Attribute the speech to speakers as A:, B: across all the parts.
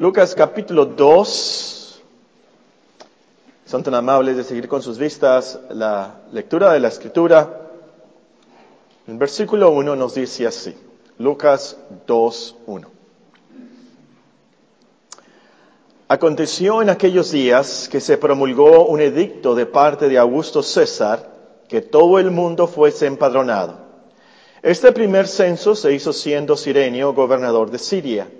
A: Lucas capítulo 2. Son tan amables de seguir con sus vistas la lectura de la escritura. El versículo 1 nos dice así. Lucas 2, 1. Aconteció en aquellos días que se promulgó un edicto de parte de Augusto César que todo el mundo fuese empadronado. Este primer censo se hizo siendo Sirenio gobernador de Siria,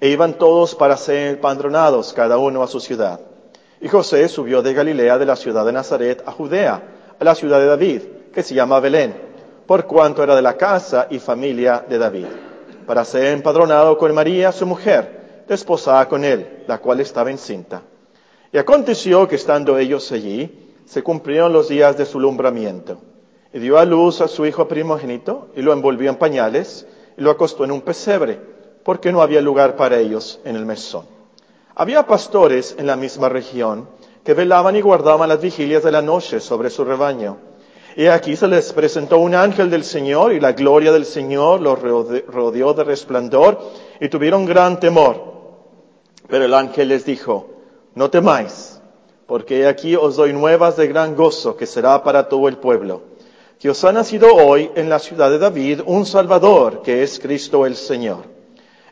A: e iban todos para ser empadronados, cada uno a su ciudad. Y José subió de Galilea, de la ciudad de Nazaret, a Judea, a la ciudad de David, que se llama Belén, por cuanto era de la casa y familia de David, para ser empadronado con María, su mujer, desposada con él, la cual estaba encinta. Y aconteció que estando ellos allí, se cumplieron los días de su lumbramiento. Y dio a luz a su hijo primogénito, y lo envolvió en pañales, y lo acostó en un pesebre, porque no había lugar para ellos en el mesón. Había pastores en la misma región que velaban y guardaban las vigilias de la noche sobre su rebaño. Y aquí se les presentó un ángel del Señor, y la gloria del Señor los rodeó de resplandor, y tuvieron gran temor. Pero el ángel les dijo, no temáis, porque aquí os doy nuevas de gran gozo que será para todo el pueblo, que os ha nacido hoy en la ciudad de David un Salvador, que es Cristo el Señor.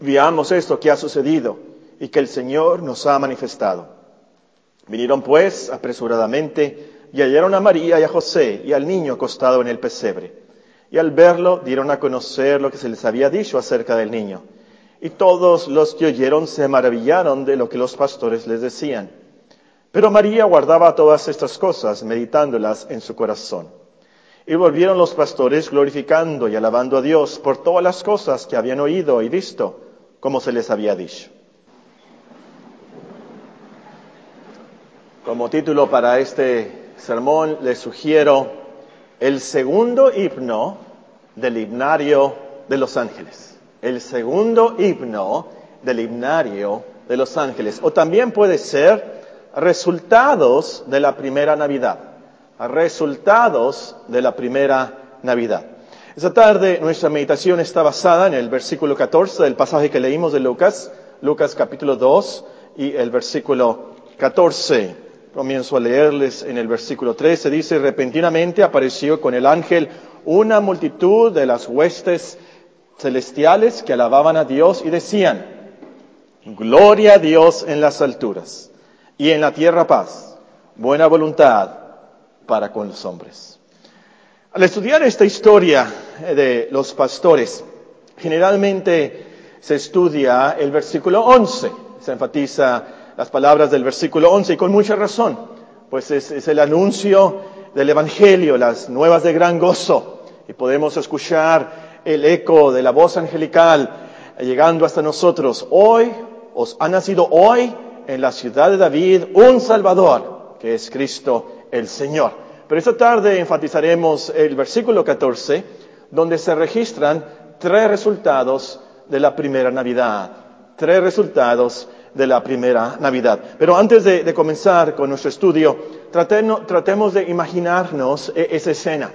A: veamos esto que ha sucedido y que el Señor nos ha manifestado. Vinieron pues apresuradamente y hallaron a María y a José y al niño acostado en el pesebre. Y al verlo dieron a conocer lo que se les había dicho acerca del niño. Y todos los que oyeron se maravillaron de lo que los pastores les decían. Pero María guardaba todas estas cosas, meditándolas en su corazón. Y volvieron los pastores glorificando y alabando a Dios por todas las cosas que habían oído y visto, como se les había dicho. Como título para este sermón les sugiero el segundo himno del himnario de los ángeles el segundo himno del himnario de los ángeles. O también puede ser resultados de la primera Navidad. Resultados de la primera Navidad. Esta tarde nuestra meditación está basada en el versículo 14 del pasaje que leímos de Lucas, Lucas capítulo 2 y el versículo 14. Comienzo a leerles en el versículo 13. Dice, repentinamente apareció con el ángel una multitud de las huestes celestiales que alababan a Dios y decían, Gloria a Dios en las alturas y en la tierra paz, buena voluntad para con los hombres. Al estudiar esta historia de los pastores, generalmente se estudia el versículo 11, se enfatiza las palabras del versículo 11 y con mucha razón, pues es, es el anuncio del Evangelio, las nuevas de gran gozo, y podemos escuchar el eco de la voz angelical llegando hasta nosotros. Hoy os ha nacido hoy en la ciudad de David un Salvador, que es Cristo el Señor. Pero esta tarde enfatizaremos el versículo 14, donde se registran tres resultados de la primera Navidad. Tres resultados de la primera Navidad. Pero antes de, comenzar con nuestro estudio, tratemos de imaginarnos e, esa escena.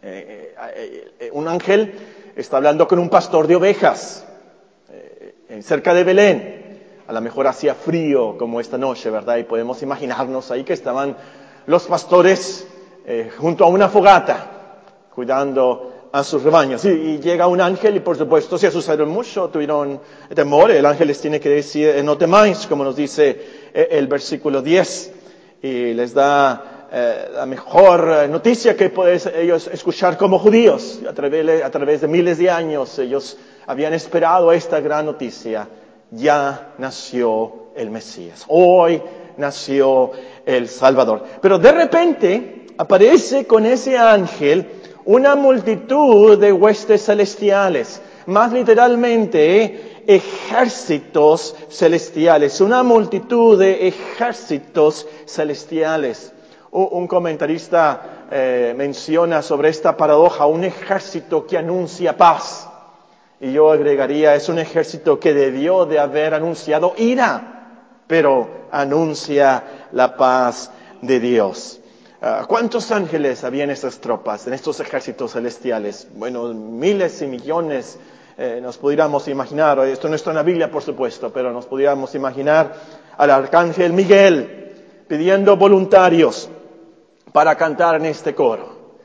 A: Eh, eh, un ángel está hablando con un pastor de ovejas eh, cerca de Belén. A lo mejor hacía frío como esta noche, ¿verdad? Y podemos imaginarnos ahí que estaban los pastores eh, junto a una fogata, cuidando a sus rebaños. Y, llega un ángel y por supuesto se asustaron mucho, tuvieron temor. El ángel les tiene que decir, no temáis, como nos dice el versículo 10, y les da eh, la mejor eh, noticia que pueden ellos escuchar como judíos. A través, a través de miles de años ellos habían esperado esta gran noticia. Ya nació el Mesías. Hoy nació el Salvador. Pero de repente aparece con ese ángel una multitud de huestes celestiales. Más literalmente, ejércitos celestiales, una multitud de ejércitos celestiales. Un comentarista eh, menciona sobre esta paradoja un ejército que anuncia paz. Y yo agregaría, es un ejército que debió de haber anunciado ira, pero anuncia la paz de Dios. Ah, ¿Cuántos ángeles había en estas tropas, en estos ejércitos celestiales? Bueno, miles y millones eh, nos pudiéramos imaginar, esto no está en la Biblia por supuesto, pero nos pudiéramos imaginar al arcángel Miguel pidiendo voluntarios para cantar en este coro.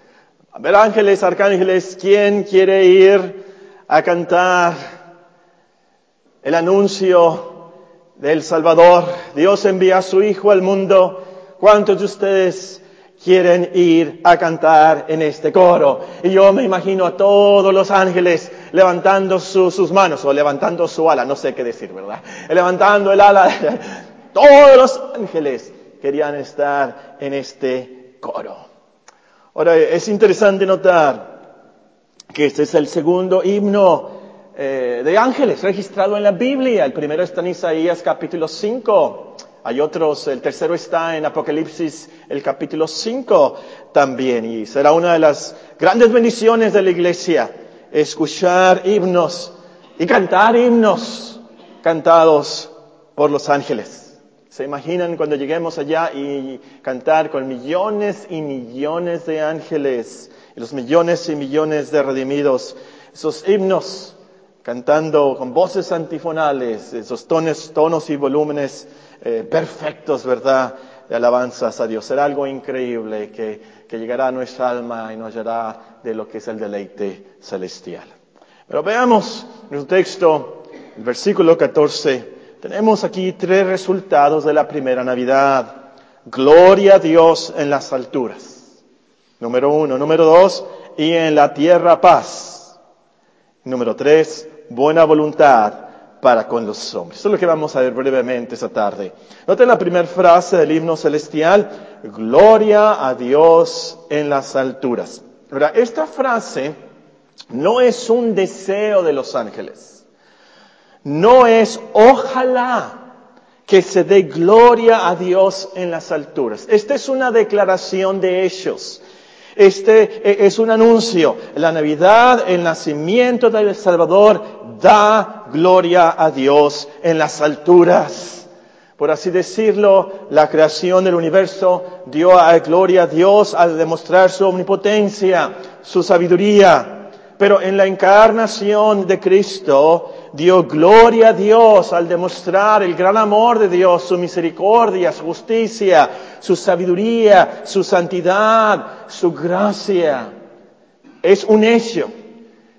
A: A ver, ángeles, arcángeles, ¿quién quiere ir a cantar el anuncio del Salvador? Dios envía a su Hijo al mundo. ¿Cuántos de ustedes quieren ir a cantar en este coro. Y yo me imagino a todos los ángeles levantando sus manos o levantando su ala, no sé qué decir, ¿verdad? Levantando el ala. Todos los ángeles querían estar en este coro. Ahora, es interesante notar que este es el segundo himno eh, de ángeles registrado en la Biblia. El primero está en Isaías capítulo 5. Hay otros, el tercero está en Apocalipsis, el capítulo 5 también, y será una de las grandes bendiciones de la iglesia, escuchar himnos y cantar himnos cantados por los ángeles. ¿Se imaginan cuando lleguemos allá y cantar con millones y millones de ángeles y los millones y millones de redimidos? Esos himnos cantando con voces antifonales, esos tonos, tonos y volúmenes eh, perfectos, ¿verdad? De alabanzas a Dios. Será algo increíble que, que llegará a nuestra alma y nos hará de lo que es el deleite celestial. Pero veamos el texto, el versículo 14. Tenemos aquí tres resultados de la primera Navidad. Gloria a Dios en las alturas. Número uno. Número dos. Y en la tierra paz. Número tres. Buena voluntad para con los hombres. Eso es lo que vamos a ver brevemente esta tarde. Noten la primera frase del himno celestial, gloria a Dios en las alturas. Esta frase no es un deseo de los ángeles. No es ojalá que se dé gloria a Dios en las alturas. Esta es una declaración de ellos. Este e, es un anuncio. La Navidad, el nacimiento del Salvador, da gloria a Dios en las alturas. Por así decirlo, la creación del universo dio a gloria a Dios al demostrar su omnipotencia, su sabiduría. Pero en la encarnación de Cristo dio gloria a Dios al demostrar el gran amor de Dios, su misericordia, su justicia, su sabiduría, su santidad, su gracia. Es un hecho.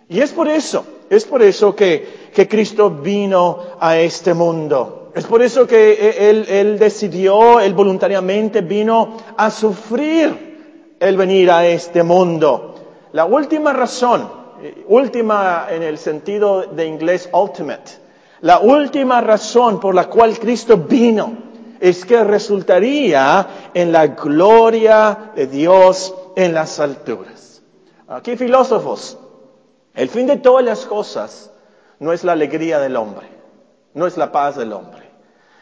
A: Y es por eso, es por eso que, que Cristo vino a este mundo. Es por eso que él, él decidió, Él voluntariamente vino a sufrir el venir a este mundo. La última razón última en el sentido de inglés ultimate. La última razón por la cual Cristo vino es que resultaría en la gloria de Dios en las alturas. Aquí filósofos, el fin de todas las cosas no es la alegría del hombre, no es la paz del hombre.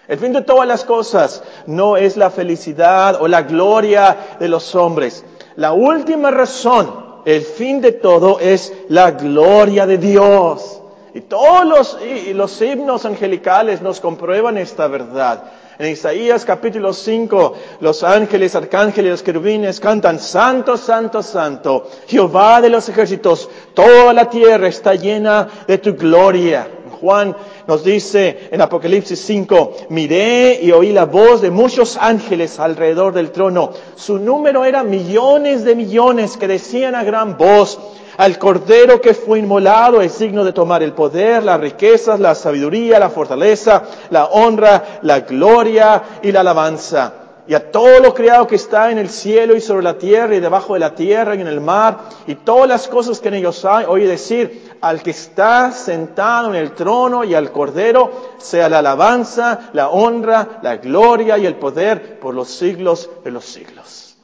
A: El fin de todas las cosas no es la felicidad o la gloria de los hombres. La última razón el fin de todo es la gloria de Dios. Y todos los, los himnos angelicales nos comprueban esta verdad. En Isaías capítulo 5, los ángeles, arcángeles, los querubines cantan, Santo, Santo, Santo, Jehová de los ejércitos, toda la tierra está llena de tu gloria. Juan nos dice en Apocalipsis 5, miré y oí la voz de muchos ángeles alrededor del trono. Su número era millones de millones que decían a gran voz, al Cordero que fue inmolado es signo de tomar el poder, las riquezas, la sabiduría, la fortaleza, la honra, la gloria y la alabanza y a todo lo creado que está en el cielo y sobre la tierra y debajo de la tierra y en el mar y todas las cosas que en ellos hay, oye decir, al que está sentado en el trono y al cordero, sea la alabanza, la honra, la gloria y el poder por los siglos de los siglos.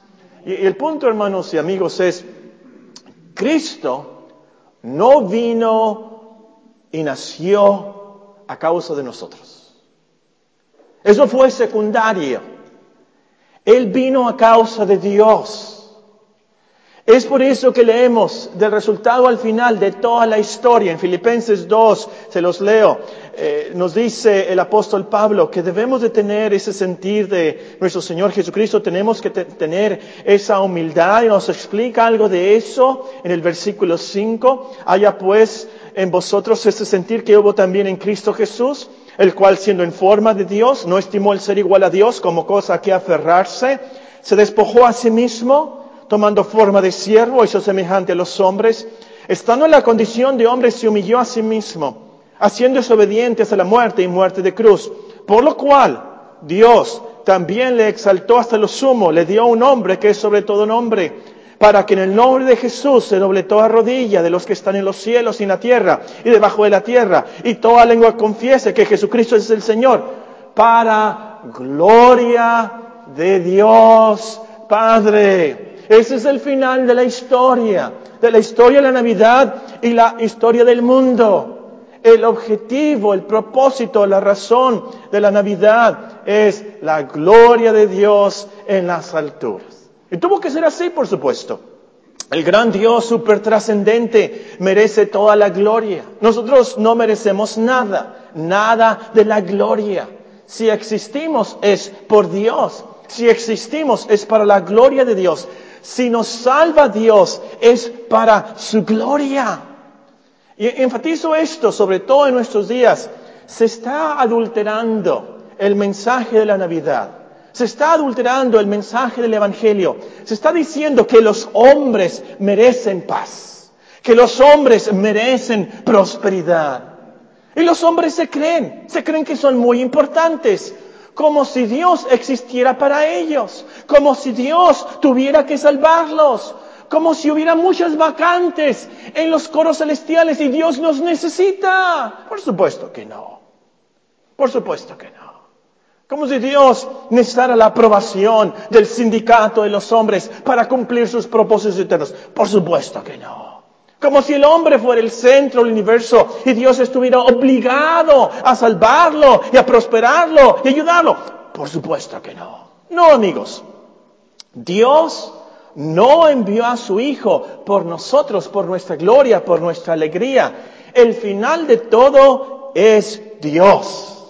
A: Y, y el punto, hermanos y amigos, es, Cristo no vino y nació a causa de nosotros. Eso fue secundario. Él vino a causa de Dios. Es por eso que leemos del resultado al final de toda la historia. En Filipenses 2, se los leo, eh, nos dice el apóstol Pablo que debemos de tener ese sentir de nuestro Señor Jesucristo, tenemos que tener esa humildad y nos explica algo de eso en el versículo 5. Haya pues en vosotros ese sentir que hubo también en Cristo Jesús, el cual siendo en forma de Dios, no estimó el ser igual a Dios como cosa a que aferrarse, se despojó a sí mismo, tomando forma de siervo, hizo semejante a los hombres, estando en la condición de hombre, se humilló a sí mismo, haciéndose obediente hasta la muerte y muerte de cruz, por lo cual Dios también le exaltó hasta lo sumo, le dio un nombre que es sobre todo nombre, para que en el nombre de Jesús se doble toda rodilla de los que están en los cielos y en la tierra y debajo de la tierra, y toda lengua confiese que Jesucristo es el Señor, para gloria de Dios Padre. Ese es el final de la historia, de la historia de la Navidad y la historia del mundo. El objetivo, el propósito, la razón de la Navidad es la gloria de Dios en las alturas. Y tuvo que ser así, por supuesto. El gran Dios super trascendente merece toda la gloria. Nosotros no merecemos nada, nada de la gloria. Si existimos es por Dios. Si existimos es para la gloria de Dios. Si nos salva Dios es para su gloria. Y enfatizo esto, sobre todo en nuestros días. Se está adulterando el mensaje de la Navidad. Se está adulterando el mensaje del Evangelio. Se está diciendo que los hombres merecen paz, que los hombres merecen prosperidad. Y los hombres se creen, se creen que son muy importantes, como si Dios existiera para ellos, como si Dios tuviera que salvarlos, como si hubiera muchas vacantes en los coros celestiales y Dios nos necesita. Por supuesto que no. Por supuesto que no. Como si Dios necesitara la aprobación del sindicato de los hombres para cumplir sus propósitos eternos. Por supuesto que no. Como si el hombre fuera el centro del universo y Dios estuviera obligado a salvarlo y a prosperarlo y ayudarlo. Por supuesto que no. No, amigos. Dios no envió a su Hijo por nosotros, por nuestra gloria, por nuestra alegría. El final de todo es Dios.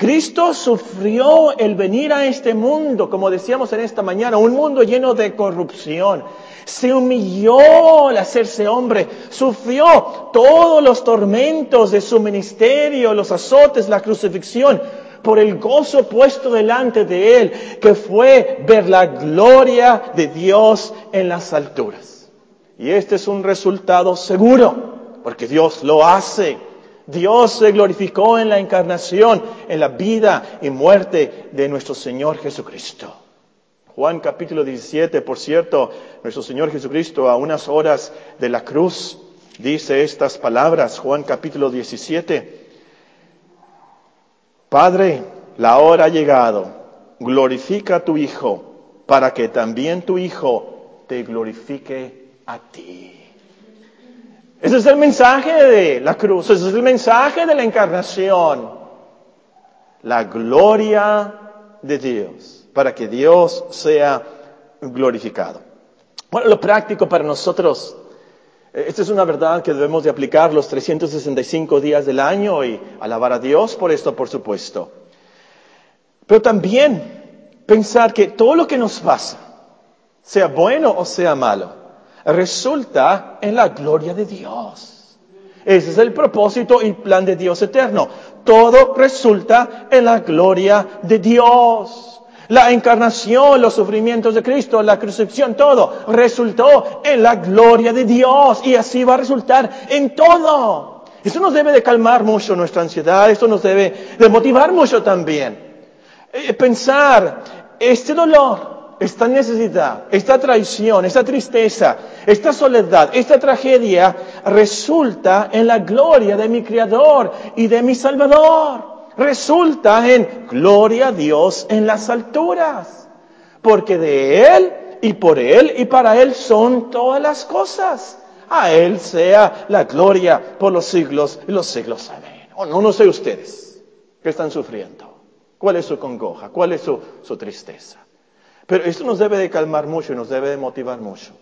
A: Cristo sufrió el venir a este mundo, como decíamos en esta mañana, un mundo lleno de corrupción, se humilló al hacerse hombre, sufrió todos los tormentos de su ministerio, los azotes, la crucifixión, por el gozo puesto delante de él, que fue ver la gloria de Dios en las alturas. Y este es un resultado seguro, porque Dios lo hace. Dios se glorificó en la encarnación, en la vida y muerte de nuestro Señor Jesucristo. Juan capítulo 17, por cierto, nuestro Señor Jesucristo a unas horas de la cruz dice estas palabras, Juan capítulo 17, Padre, la hora ha llegado, glorifica a tu Hijo, para que también tu Hijo te glorifique a ti. Ese es el mensaje de la cruz, ese es el mensaje de la encarnación, la gloria de Dios para que Dios sea glorificado. Bueno, lo práctico para nosotros, eh, esta es una verdad que debemos de aplicar los 365 días del año y alabar a Dios por esto, por supuesto. Pero también pensar que todo lo que nos pasa, sea bueno o sea malo, resulta en la gloria de Dios. Ese es el propósito y plan de Dios eterno. Todo resulta en la gloria de Dios. La encarnación, los sufrimientos de Cristo, la crucifixión, todo resultó en la gloria de Dios y así va a resultar en todo. Eso nos debe de calmar mucho nuestra ansiedad, esto nos debe de motivar mucho también. Eh, pensar, este dolor, esta necesidad, esta traición, esta tristeza, esta soledad, esta tragedia resulta en la gloria de mi Creador y de mi Salvador resulta en gloria a Dios en las alturas, porque de Él y por Él y para Él son todas las cosas. A Él sea la gloria por los siglos y los siglos. Amén. Oh, no, no sé ustedes qué están sufriendo. ¿Cuál es su congoja? ¿Cuál es su tristeza? Pero esto nos debe de calmar mucho y nos debe de motivar mucho.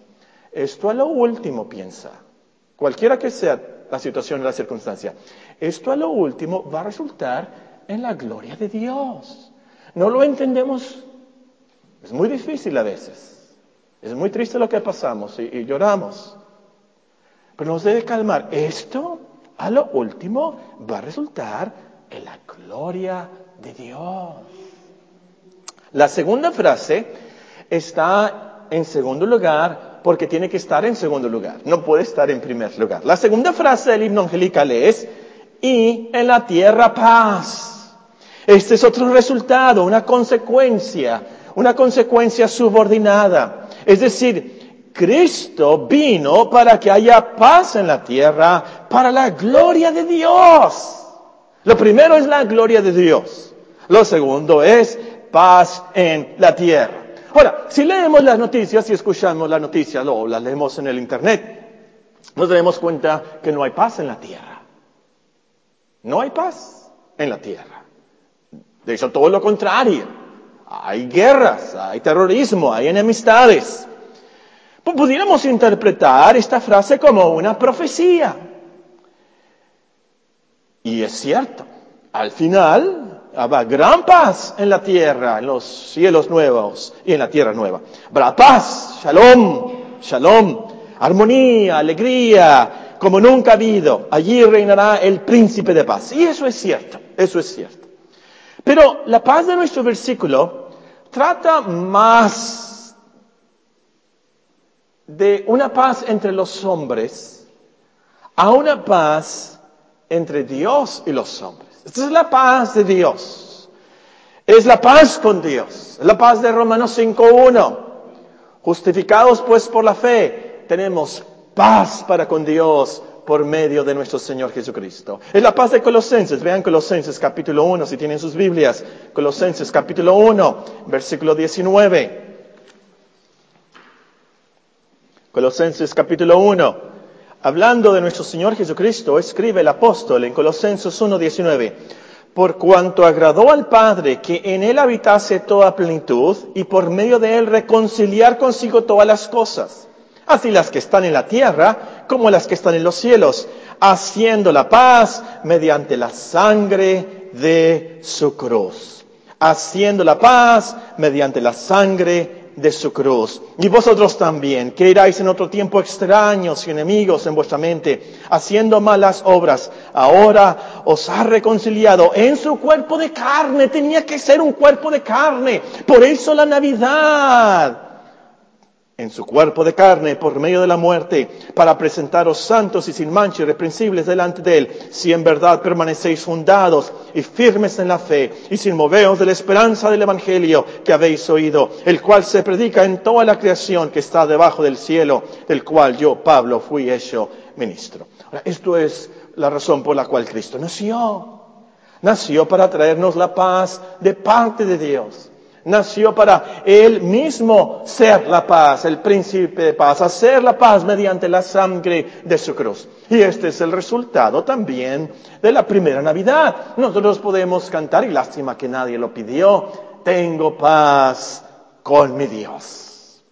A: Esto a lo último piensa, cualquiera que sea la situación, la circunstancia, esto a lo último va a resultar en la gloria de Dios. No lo entendemos, es muy difícil a veces. Es muy triste lo que pasamos y, y lloramos. Pero nos debe calmar. Esto a lo último va a resultar en la gloria de Dios. La segunda frase está en segundo lugar porque tiene que estar en segundo lugar, no puede estar en primer lugar. La segunda frase del himno angelical es, y en la tierra paz. Este es otro resultado, una consecuencia, una consecuencia subordinada. Es decir, Cristo vino para que haya paz en la tierra, para la gloria de Dios. Lo primero es la gloria de Dios. Lo segundo es paz en la tierra. Ahora, si leemos las noticias y escuchamos las noticias o las leemos en el Internet, nos daremos cuenta que no hay paz en la tierra. No hay paz en la tierra. De hecho, todo lo contrario. Hay guerras, hay terrorismo, hay enemistades. Pudiéramos interpretar esta frase como una profecía. Y es cierto, al final habrá gran paz en la tierra, en los cielos nuevos y en la tierra nueva. Habrá paz, shalom, shalom, armonía, alegría, como nunca ha habido. Allí reinará el príncipe de paz. Y eso es cierto, eso es cierto. Pero la paz de nuestro versículo trata más de una paz entre los hombres a una paz entre Dios y los hombres. Esta es la paz de Dios. Es la paz con Dios. Es la paz de Romanos 5.1. Justificados pues por la fe, tenemos paz para con Dios por medio de nuestro Señor Jesucristo. Es la paz de Colosenses. Vean Colosenses capítulo 1, si tienen sus Biblias. Colosenses capítulo 1, versículo 19. Colosenses capítulo 1. Hablando de nuestro Señor Jesucristo, escribe el apóstol en Colosenses 1.19, por cuanto agradó al Padre que en Él habitase toda plenitud y por medio de Él reconciliar consigo todas las cosas, así las que están en la tierra como las que están en los cielos, haciendo la paz mediante la sangre de su cruz. Haciendo la paz mediante la sangre de su cruz. Y vosotros también, que erais en otro tiempo extraños y enemigos en vuestra mente, haciendo malas obras, ahora os ha reconciliado en su cuerpo de carne. Tenía que ser un cuerpo de carne. Por eso la Navidad en su cuerpo de carne por medio de la muerte, para presentaros santos y sin mancha irreprensibles delante de Él, si en verdad permanecéis fundados y firmes en la fe, y sin moveos de la esperanza del Evangelio que habéis oído, el cual se predica en toda la creación que está debajo del cielo, del cual yo, Pablo, fui hecho ministro. Ahora, esto es la razón por la cual Cristo nació. Nació para traernos la paz de parte de Dios nació para él mismo ser la paz, el príncipe de paz, hacer la paz mediante la sangre de su cruz. Y este es el resultado también de la primera Navidad. Nosotros podemos cantar, y lástima que nadie lo pidió, tengo paz con mi Dios.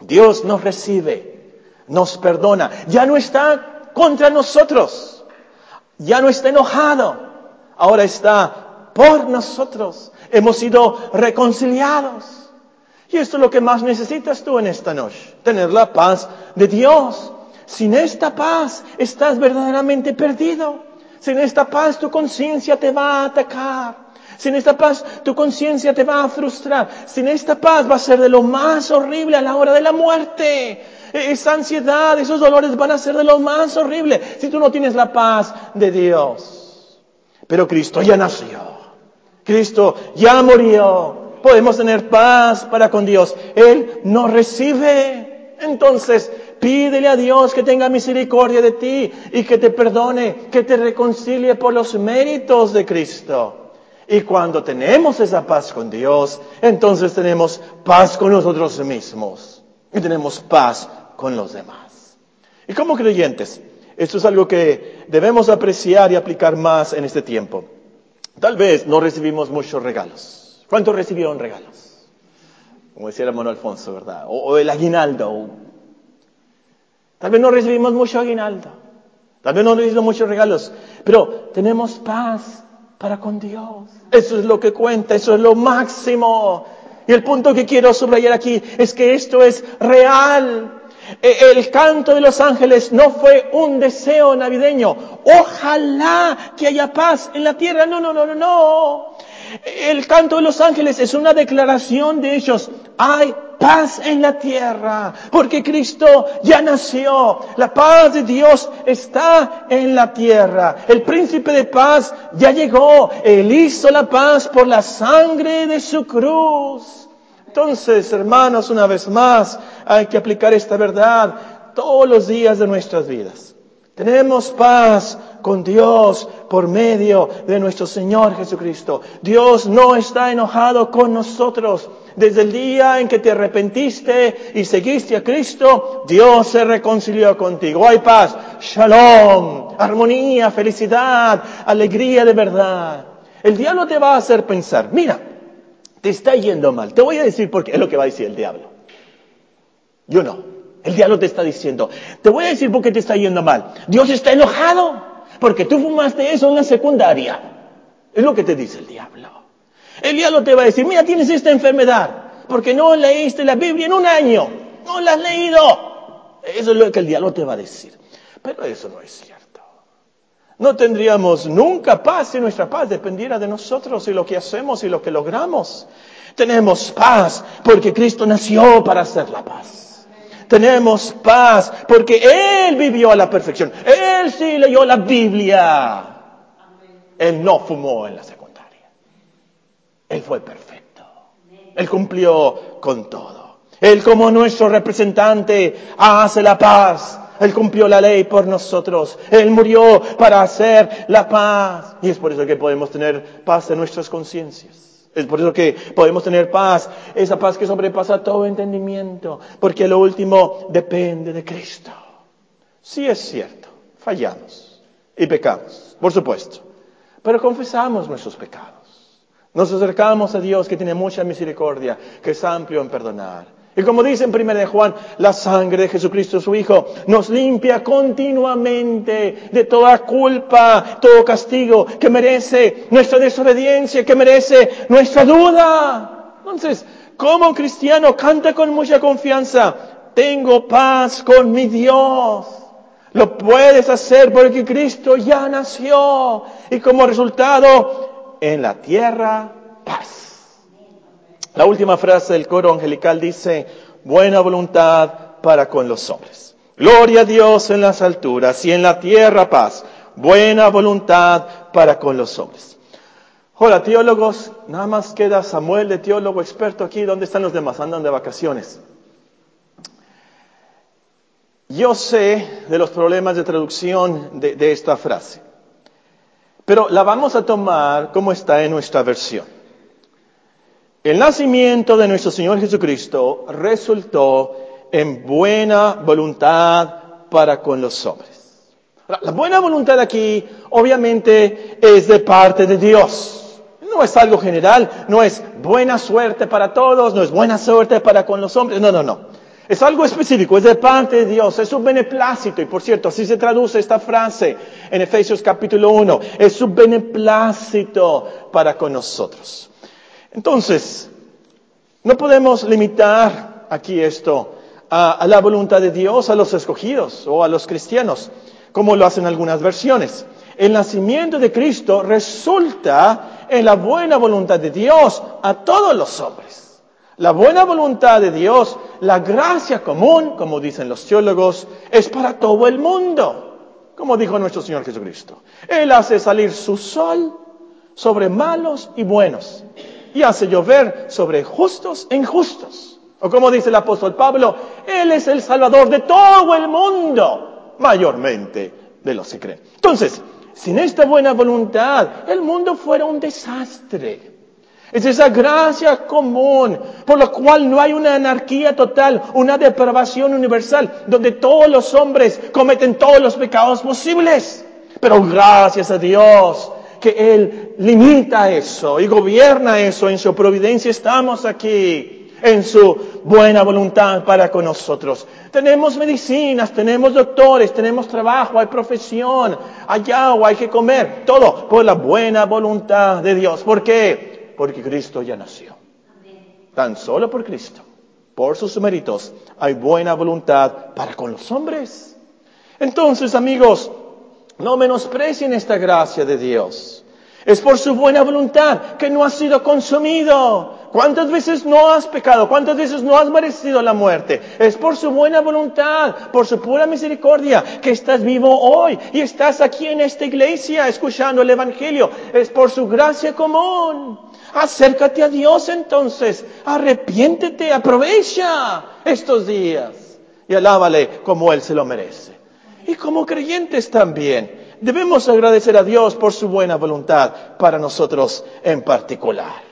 A: Dios nos recibe, nos perdona, ya no está contra nosotros, ya no está enojado, ahora está por nosotros hemos sido reconciliados. Y esto es lo que más necesitas tú en esta noche, tener la paz de Dios. Sin esta paz estás verdaderamente perdido. Sin esta paz tu conciencia te va a atacar. Sin esta paz tu conciencia te va a frustrar. Sin esta paz va a ser de lo más horrible a la hora de la muerte. E-, esa ansiedad, esos dolores van a ser de lo más horrible si tú no tienes la paz de Dios. Pero Cristo ya nació. Cristo ya murió. Podemos tener paz para con Dios. Él nos recibe. Entonces, pídele a Dios que tenga misericordia de ti y que te perdone, que te reconcilie por los méritos de Cristo. Y cuando tenemos esa paz con Dios, entonces tenemos paz con nosotros mismos y tenemos paz con los demás. Y como creyentes, Esto es algo que debemos apreciar y aplicar más en este tiempo. Tal vez no recibimos muchos regalos. ¿Cuántos recibieron regalos? Como decía el hermano Alfonso, ¿verdad? O, el aguinaldo. Tal vez no recibimos mucho aguinaldo. Tal vez no recibimos muchos regalos. Pero tenemos paz para con Dios. Eso es lo que cuenta, eso es lo máximo. Y el punto que quiero subrayar aquí es que esto es real. E, el canto de los ángeles no fue un deseo navideño. Ojalá que haya paz en la tierra. No, no, no, no, no. El canto de los ángeles es una declaración de ellos. Hay paz en la tierra porque Cristo ya nació. La paz de Dios está en la tierra. El príncipe de paz ya llegó. Él hizo la paz por la sangre de su cruz. Entonces, hermanos, una vez más, hay que aplicar esta verdad todos los días de nuestras vidas. Tenemos paz con Dios por medio de nuestro Señor Jesucristo. Dios no está enojado con nosotros. Desde el día en que te arrepentiste y seguiste a Cristo, Dios se reconcilió contigo. Hay paz, shalom, armonía, felicidad, alegría de verdad. El diablo te va a hacer pensar, mira, te está yendo mal. Te voy a decir por qué. Es lo que va a decir el diablo. Yo no. El diablo te está diciendo. Te voy a decir por qué te está yendo mal. Dios está enojado porque tú fumaste eso en la secundaria. Es lo que te dice el diablo. El diablo te va a decir, mira, tienes esta enfermedad porque no leíste la Biblia en un año. No la has leído. Eso es lo que el diablo te va a decir. Pero eso no es cierto. No tendríamos nunca paz si nuestra paz dependiera de nosotros y lo que hacemos y lo que logramos. Tenemos paz porque Cristo nació para hacer la paz. Tenemos paz porque Él vivió a la perfección. Él sí leyó la Biblia. Él no fumó en la secundaria. Él fue perfecto. Él cumplió con todo. Él como nuestro representante hace la paz él cumplió la ley por nosotros. Él murió para hacer la paz. Y es por eso que podemos tener paz en nuestras conciencias. Es por eso que podemos tener paz, esa paz que sobrepasa todo entendimiento, porque lo último depende de Cristo. Sí es cierto, fallamos y pecamos, por supuesto, pero confesamos nuestros pecados. Nos acercamos a Dios que tiene mucha misericordia, que es amplio en perdonar. Y como dice en 1 de Juan, la sangre de Jesucristo su Hijo nos limpia continuamente de toda culpa, todo castigo que merece nuestra desobediencia, que merece nuestra duda. Entonces, como cristiano canta con mucha confianza, tengo paz con mi Dios. Lo puedes hacer porque Cristo ya nació y como resultado en la tierra paz. La última frase del coro angelical dice, buena voluntad para con los hombres. Gloria a Dios en las alturas y en la tierra paz. Buena voluntad para con los hombres. Hola, teólogos. Nada más queda Samuel de teólogo experto aquí. ¿Dónde están los demás? Andan de vacaciones. Yo sé de los problemas de traducción de, de esta frase, pero la vamos a tomar como está en nuestra versión. El nacimiento de nuestro Señor Jesucristo resultó en buena voluntad para con los hombres. La buena voluntad aquí obviamente es de parte de Dios. No es algo general, no es buena suerte para todos, no es buena suerte para con los hombres, no, no, no. Es algo específico, es de parte de Dios, es su beneplácito. Y por cierto, así se traduce esta frase en Efesios capítulo 1. Es su beneplácito para con nosotros. Entonces, no podemos limitar aquí esto a, la voluntad de Dios, a los escogidos o a los cristianos, como lo hacen algunas versiones. El nacimiento de Cristo resulta en la buena voluntad de Dios a todos los hombres. La buena voluntad de Dios, la gracia común, como dicen los teólogos, es para todo el mundo, como dijo nuestro Señor Jesucristo. Él hace salir su sol sobre malos y buenos y hace llover sobre justos e injustos. O como dice el apóstol Pablo, Él es el Salvador de todo el mundo, mayormente de los que creen. Entonces, sin esta buena voluntad, el mundo fuera un desastre. Es esa gracia común, por lo cual no hay una anarquía total, una depravación universal, donde todos los hombres cometen todos los pecados posibles. Pero gracias a Dios que Él limita eso y gobierna eso en su providencia. Estamos aquí en su buena voluntad para con nosotros. Tenemos medicinas, tenemos doctores, tenemos trabajo, hay profesión, hay agua, hay que comer, todo por la buena voluntad de Dios. ¿Por qué? porque Cristo ya nació. Tan solo por Cristo, por sus méritos, hay buena voluntad para con los hombres. Entonces, amigos, no menosprecien esta gracia de Dios. Es por su buena voluntad que no has sido consumido. ¿Cuántas veces no has pecado? ¿Cuántas veces no has merecido la muerte? Es por su buena voluntad, por su pura misericordia, que estás vivo hoy y estás aquí en esta iglesia escuchando el Evangelio. Es por su gracia común. Acércate a Dios entonces, arrepiéntete, aprovecha estos días y alábale como Él se lo merece. Y como creyentes también debemos agradecer a Dios por su buena voluntad para nosotros en particular.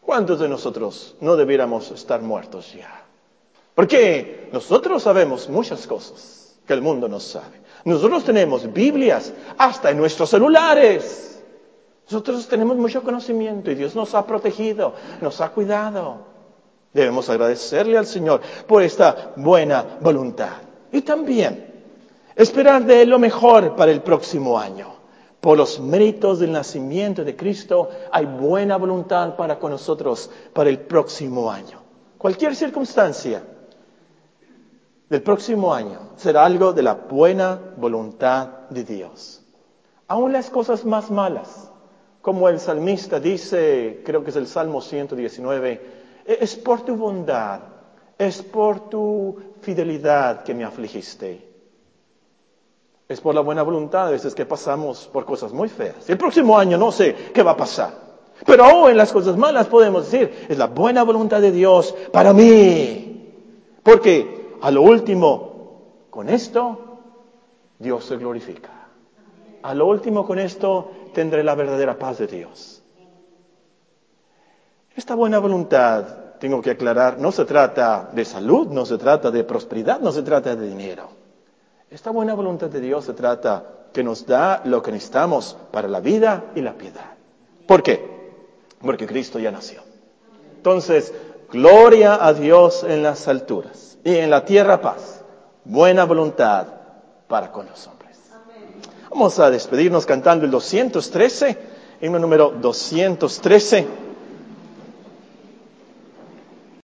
A: ¿Cuántos de nosotros no debiéramos estar muertos ya? Porque nosotros sabemos muchas cosas que el mundo no sabe. Nosotros tenemos Biblias hasta en nuestros celulares. Nosotros tenemos mucho conocimiento y Dios nos ha protegido, nos ha cuidado. Debemos agradecerle al Señor por esta buena voluntad. Y también esperar de Él lo mejor para el próximo año. Por los méritos del nacimiento de Cristo hay buena voluntad para con nosotros para el próximo año. Cualquier circunstancia del próximo año será algo de la buena voluntad de Dios. Aún las cosas más malas como el salmista dice, creo que es el Salmo 119, e-, es por tu bondad, es por tu fidelidad que me afligiste. Es por la buena voluntad a veces que pasamos por cosas muy feas. El próximo año no sé qué va a pasar. Pero aún en las cosas malas podemos decir, es la buena voluntad de Dios para mí. Porque a lo último, con esto, Dios se glorifica. A lo último, con esto, tendré la verdadera paz de Dios. Esta buena voluntad, tengo que aclarar, no se trata de salud, no se trata de prosperidad, no se trata de dinero. Esta buena voluntad de Dios se trata que nos da lo que necesitamos para la vida y la piedad. ¿Por qué? Porque Cristo ya nació. Entonces, gloria a Dios en las alturas y en la tierra paz, buena voluntad para con los hombres. Vamos a despedirnos cantando el 213, el número 213.